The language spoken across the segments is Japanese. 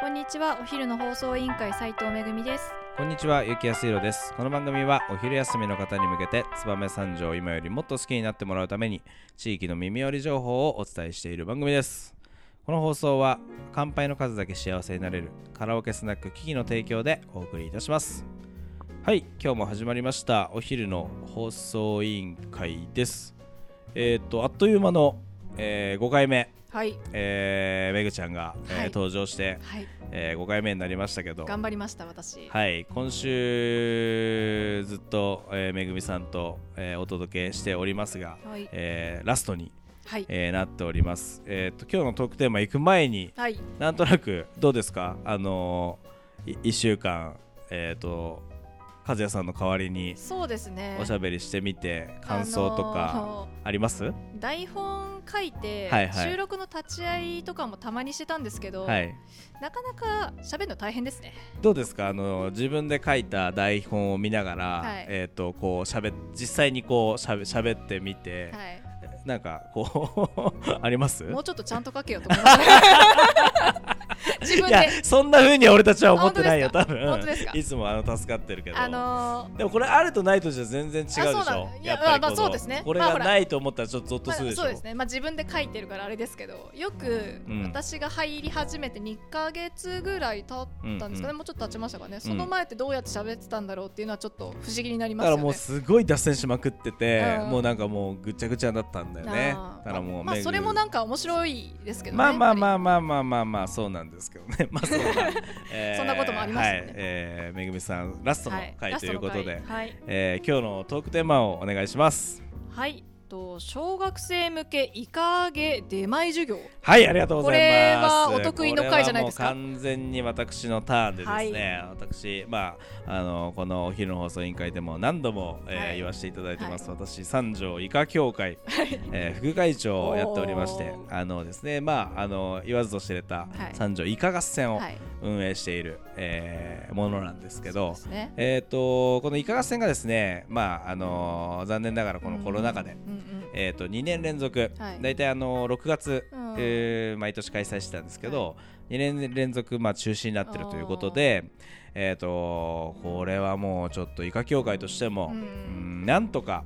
こんにちはお昼の放送委員会斉藤めぐみですこんにちは、ゆきやすいろです。この番組はお昼休みの方に向けて、燕三条を今よりもっと好きになってもらうために、地域の耳寄り情報をお伝えしている番組です。この放送は、乾杯の数だけ幸せになれるカラオケスナックキキの提供でお送りいたします。はい、今日も始まりました、お昼の放送委員会です。えっ、と、あっという間の、え5回目、はい。えー、めぐちゃんが、えーはい。登場して、はい。え5回目になりましたけど、頑張りました私。はい、今週ずっと、えーめぐみさんと、えーお届けしておりますが、はい。えーラストに、はい。えーなっております。えー、と今日のトークテーマ行く前にはい。なんとなくどうですか？あのー、1週間、えー、と和也さんの代わりにそうですね。おしゃべりしてみて感想とかあります、ー台本書いて、はいはい。収録の立ち会いとかもたまにしてたんですけど、はい、なかなか喋るの大変ですね。どうですか？あの自分で書いた台本を見ながら、はい。えー、とこうしゃべ実際にこうしゃべ喋ってみて、はいなんかこう あります？もうちょっとちゃんと書けよと思いました 自分いやでそんな風には俺たちは思ってないよ多分。本当ですか？いつもあの助かってるけど、あのでもこれあるとないとじゃ全然違うでしあそうなょんいややっぱりこのまあそうですね。これまあほら。がないと思ったらちょっとゾッとますあるでしょ、そうですね、まあ、自分で書いてるからあれですけどよくうん。私が入り始めて2ヶ月ぐらい経ったんですかね、うんもうちょっと経ちましたかね、その前ってどうやって喋ってたんだろうっていうのはちょっと不思議になりますよね。だからもうすごい脱線しまくってて、うん。もうなんかもうぐちゃぐちゃだったんだよね。だからもうまあそれもなんか面白いですけどね。まあまあまああまあまあまあまあそうなんですけどねまあそうだ、えそんなこともありますよねはいえーめぐみさんラストの回ということで、はい、えー今日のトークテーマをお願いしますはい、と小学生向けイカ揚げ出前授業。はい、ありがとうございます。これはお得意の回じゃないですか？完全に私のターンでですね、私、まあ、あの、このお昼の放送委員会でも何度も、えーはい。言わせていただいてます。私、三条イカ協会、えー副会長をやっておりましてあのですね、まあ、あの、言わずと知れたはい。三条イカ合戦をはい。運営している、えーものなんですけど、ね。えっ、と、このイカ合戦がですね、まあ、あの残念ながらこのコロナ禍で、うんうんえー、と2年連続、はい。大体あの6月、うん。えー毎年開催してたんですけど、2年連続、まあ、中止になってるということで、えー、とこれはもうちょっとイカ協会としても、うんうん。なんとか、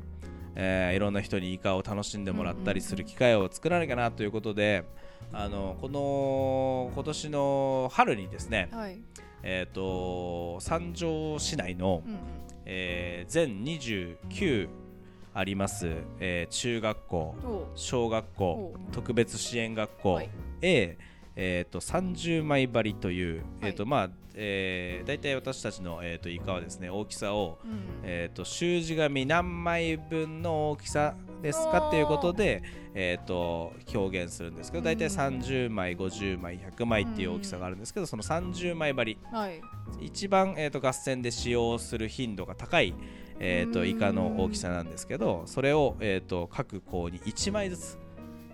えーいろんな人にイカを楽しんでもらったりする機会を作らなきゃなということで、あのこの今年の春にですね、はい。えー、と三条市内の、えー全29あります、えー中学校お。小学校お。特別支援学校はい。へ、えー、と30枚張りという、はい。えーとまあえー、大体私たちの、えー、とイカはですね大きさを、うん。えー、と習字紙何枚分の大きさですかっていうことで、えー、と表現するんですけど大体うん。30枚50枚100枚っていう大きさがあるんですけどその30枚張り。はい。一番、えー、と合戦で使用する頻度が高い、えー、とうんイカの大きさなんですけどそれを、えー、と各校に1枚ずつ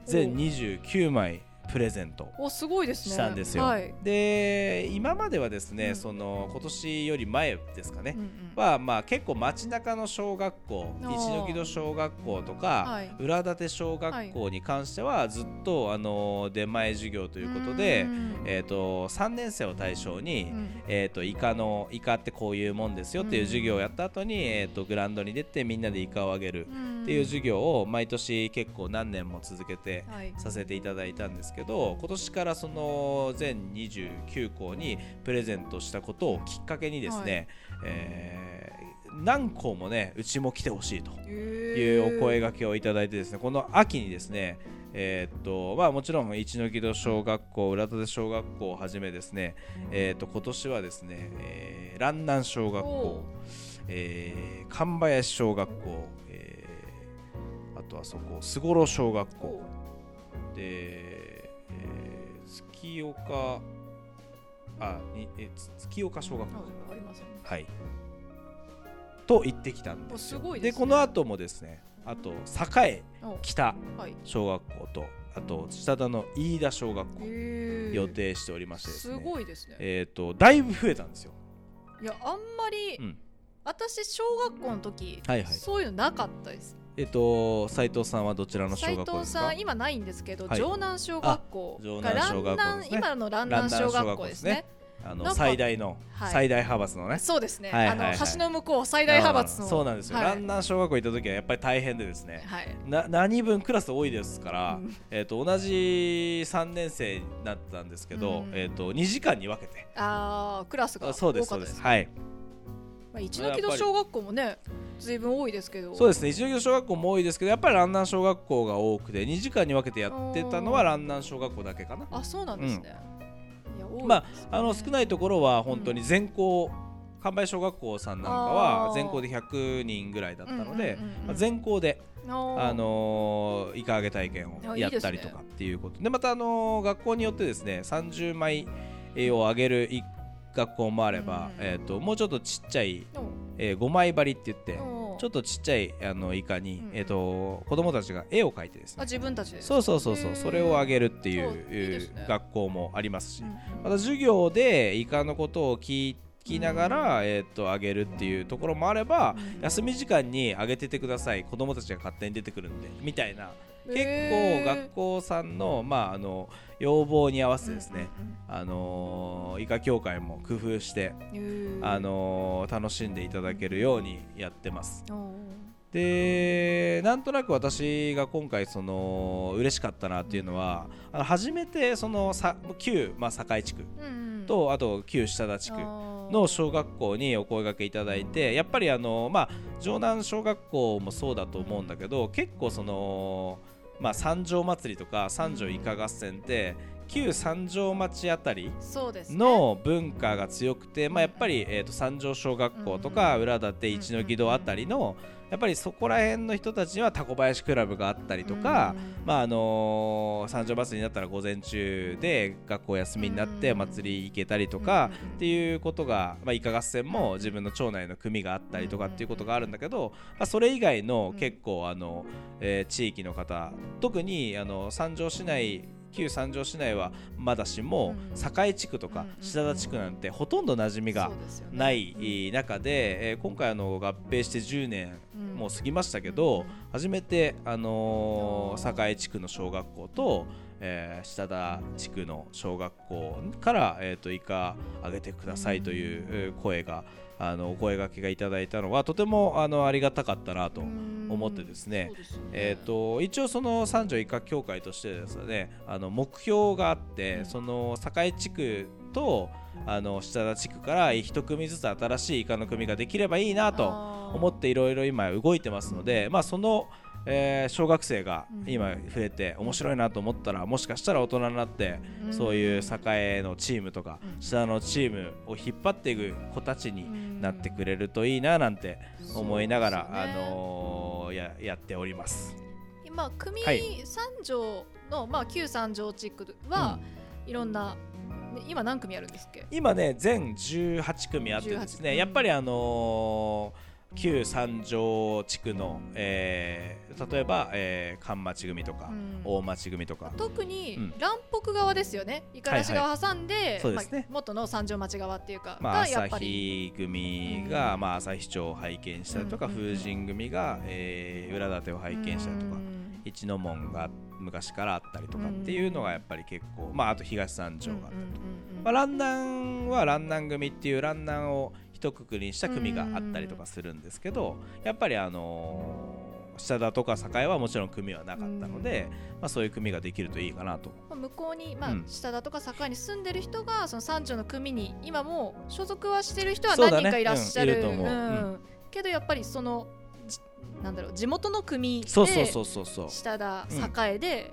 全29枚プレゼントおすごいですね。したんですよ。はい。で今まではですね、うん。その今年より前ですかね、うんうん。はまあ結構街中の小学校一ノ木戸小学校とか、はい。浦館小学校に関してはずっと、あの出前授業ということで、うん。えー、と3年生を対象に、うん。えー、とイカのイカってこういうもんですよっていう授業をやった後に、えー、とグラウンドに出てみんなでイカをあげるっていう授業を毎年結構何年も続けてはい。させていただいたんですけど今年からその全29校にプレゼントしたことをきっかけにですね、えー何校もねうちも来てほしいというお声ががけをいただいてですねこの秋にですねえーっとまあ、もちろん一ノ木戸小学校浦立小学校をはじめですね、えー、と今年はですね、えー、蘭南小学お校、えー、神林小学校、えーあとはそこ菅五郎小学校。で、えー、月岡あにえつ月岡小学校。ありますね。はい。と行ってきたんですですね。この後もですねあと栄お北はい。小学校とあと下田の飯田小学校予定しておりましてですすねごいですね。えっ、とだいぶ増えたんですよ、いやあんまりうん、私小学校の時はいはい。そういうのなかったですえっと斉藤さんはどちらの小斉学校ですか？藤さん今ないんですけど、はい。城南小学校が南小学校今の蘭南小学校ですね。あの最大の、はい。最大派閥のね。そうですね、はいはいはい。あの橋の向こう最大派閥の。そうなんですよ、はい。蘭南小学校行った時はやっぱり大変でですね、はい。な何分クラス多いですから、うん。えっと同じ3年生になったんですけど、うん。えっと2時間に分けて。あークラスが多かあそうでったです。すそうですはい。まあ、一ノ木戸小学校もねずいぶん多いですけど。そうですね。一ノ木戸小学校も多いですけどやっぱり蘭南小学校が多くて2時間に分けてやってたのはおー。蘭南小学校だけかな。あそうなんですね、いや多いですね。まあの少ないところは本当に全校、神林小学校さんなんかはあー。全校で100人ぐらいだったので、全校で、あー。あのーイカ揚げ体験をやったりとかっていうこと。でまた、あのー学校によってですね30枚を揚げるい学校もあれば、うんえー、ともうちょっとちっちゃい、おえ5枚張りって言っておちょっとちっちゃいあのイカに、うんえー、と子供たちが絵を描いてですあね自分たちで。そうそうそうそうそれをあげるっていそうね。う学校もありますし、うんまた授業でイカのことを聞きながら、えー、とあげるっていうところもあれば、うん。休み時間にあげててください。子供たちが勝手に出てくるんでみたいな結構学校さんの,、まあ、あの要望に合わせてですね、うんあのーイカ協会も工夫して、あのー楽しんでいただけるようにやってます。おでなんとなく私が今回その嬉しかったなっていうのは、あの初めてそのさ旧、まあ、堺地区とあと旧下田地区の小学校にお声掛けいただいてやっぱりあのまあ城南小学校もそうだと思うんだけど結構そのまあ三条祭りとか三条イカ合戦って旧三条町あたりの文化が強くて、まあ、やっぱり、えー、と三条小学校とかうん浦立一ノ木戸あたりのやっぱりそこら辺の人たちにはタコ林クラブがあったりとか、うんまああのー三条祭りになったら午前中で学校休みになってうん祭り行けたりとか、うんっていうことが、まあ、イカ合戦も自分の町内の組があったりとかっていうことがあるんだけど、まあ、それ以外の結構あの、えー地域の方特にあの三条市内旧三条市内はまだしもうん堺地区とかうん下田地区なんてほとんど馴染みがない中で、えー今回あの合併して10年うん。もう過ぎましたけど、うん初めて、あのーあー堺地区の小学校と、えー下田地区の小学校から、えー、とイカあげてくださいというえー声があのお声掛けがいただいたのはとてもあのありがたかったなと思ってですねえー、と一応その三条イカ協会としてですねあの目標があって、うん。その堺地区とあの下田地区から一組ずつ新しいイカの組ができればいいなと思っていろいろ今動いてますので、まあ、その、えー小学生がうん。今増えて面白いなと思ったらもしかしたら大人になってそういう栄のチームとかうん。下のチームを引っ張っていく子たちになってくれるといいななんて思いながら、ねあのーややっております。今組はい。三条の、まあ、旧三条地区は、いろんな、ね、今何組あるんですっけ？今ね全18組あってですね18やっぱりあのー旧三条地区の、えー例えば、えー、関町組とか、うん。大町組とか。特にうん。蘭北側ですよね。五十嵐側挟んで,、そうですね。まあ、元の三条町側っていうか、まあ、朝日組が、うん。まあ、朝日町を拝見したりとか、うん風神組が、えー裏立を拝見したりとか、うん。一の門が昔からあったりとかっていうのがやっぱり結構、まあ、あと東三条があったりとか、まあ、蘭南は蘭南組っていう蘭南を一括りにした組があったりとかするんですけどやっぱりあのー下田とか栄はもちろん組はなかったので、まあ、そういう組ができるといいかなと。まあ向こうに、まあうん。下田とか境に住んでる人がその三条の組に今も所属はしてる人は何人かいらっしゃる。うけどやっぱりそのじなんだろう地元の組でそうそうそうそうそう。下田うん栄で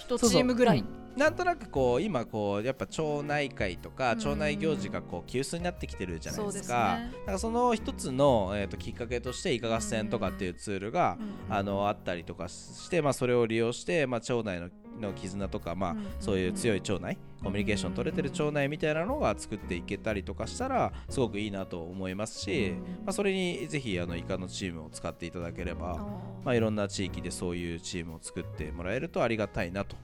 一そうそうチームぐらい、うんなんとなくこう今こうやっぱ町内会とかうん。町内行事がこう急須になってきてるじゃないですか。そうですね。だからその一つの、えー、ときっかけとしてイカ合戦とかっていうツールが、うん。あのあったりとかして、まあ、それを利用して、まあ、町内のの絆とか、まあうんうんうん。そういう強い腸内コミュニケーション取れてる腸内みたいなのが作っていけたりとかしたらすごくいいなと思いますし、まあ、それにぜひあのイカのチームを使っていただければ、まあ、いろんな地域でそういうチームを作ってもらえるとありがたいなと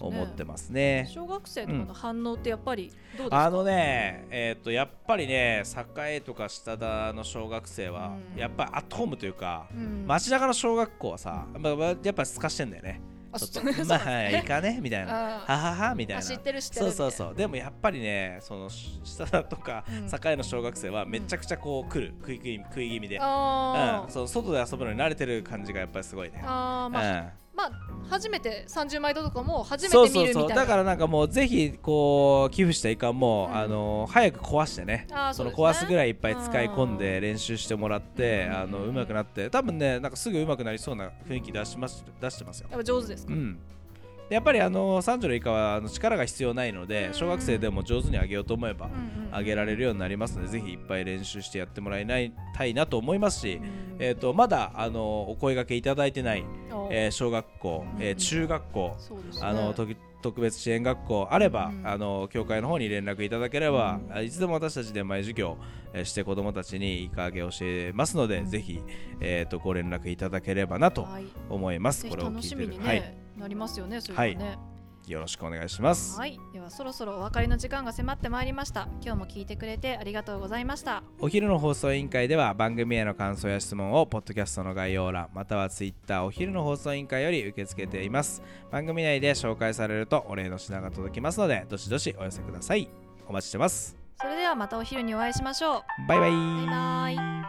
思ってますね。小学生とかの反応ってやっぱりどうですか、あのね、えー、とやっぱりね栄とか下田の小学生は、うん。やっぱりアットホームというか、うん。街中の小学校はさ、まあまあ、やっぱすかしてんだよね。あちょっとまあいいかね？みたいな。あははは？みたいな。あ知ってる知ってるそうそうそう。でもやっぱりねその下田とかうん。栄の小学生はめちゃくちゃこう来る。食い食い食い気味で、うん、そう外で遊ぶのに慣れてる感じがやっぱりすごいね。あまあ初めて30枚度とかも初めそうて見るみたいな。そうそうだからなんかもうぜひこう寄付したいかんも、うん。あの早く壊してね。その壊すぐらいいっぱい使い込んで練習してもらってうんあの上手くなって。多分ねなんかすぐ上手くなりそうな雰囲気出します出してますよ。やっぱ上手ですか、うん。でやっぱりあの三女のイカはあの力が必要ないのうん。で小学生でも上手に上げようと思えば上げられるようになりますのでぜひいっぱい練習してやってもらいないたいなと思いますし、うん。えー、とまだあのお声掛けいただいてない、おえー小学校、え中学校あの特特別支援学校あれば、うんあの教会の方に連絡いただければ、いつでも私たちで前授業、えーして子どもたちにイカ揚げを教えますので、うんぜひ、えー、とご連絡いただければなとはい。思います。これを聞い楽してみにね、るはい、なりますよねそういうのね。よろしくお願いします。はい、ではそろそろお別れの時間が迫ってまいりました。今日も聞いてくれてありがとうございました。お昼の放送委員会では番組への感想や質問をポッドキャストの概要欄またはツイッターお昼の放送委員会より受け付けています。番組内で紹介されるとお礼の品が届きますのでどしどしお寄せください。お待ちしてます。それではまたお昼にお会いしましょう。バイバイ。バイバイ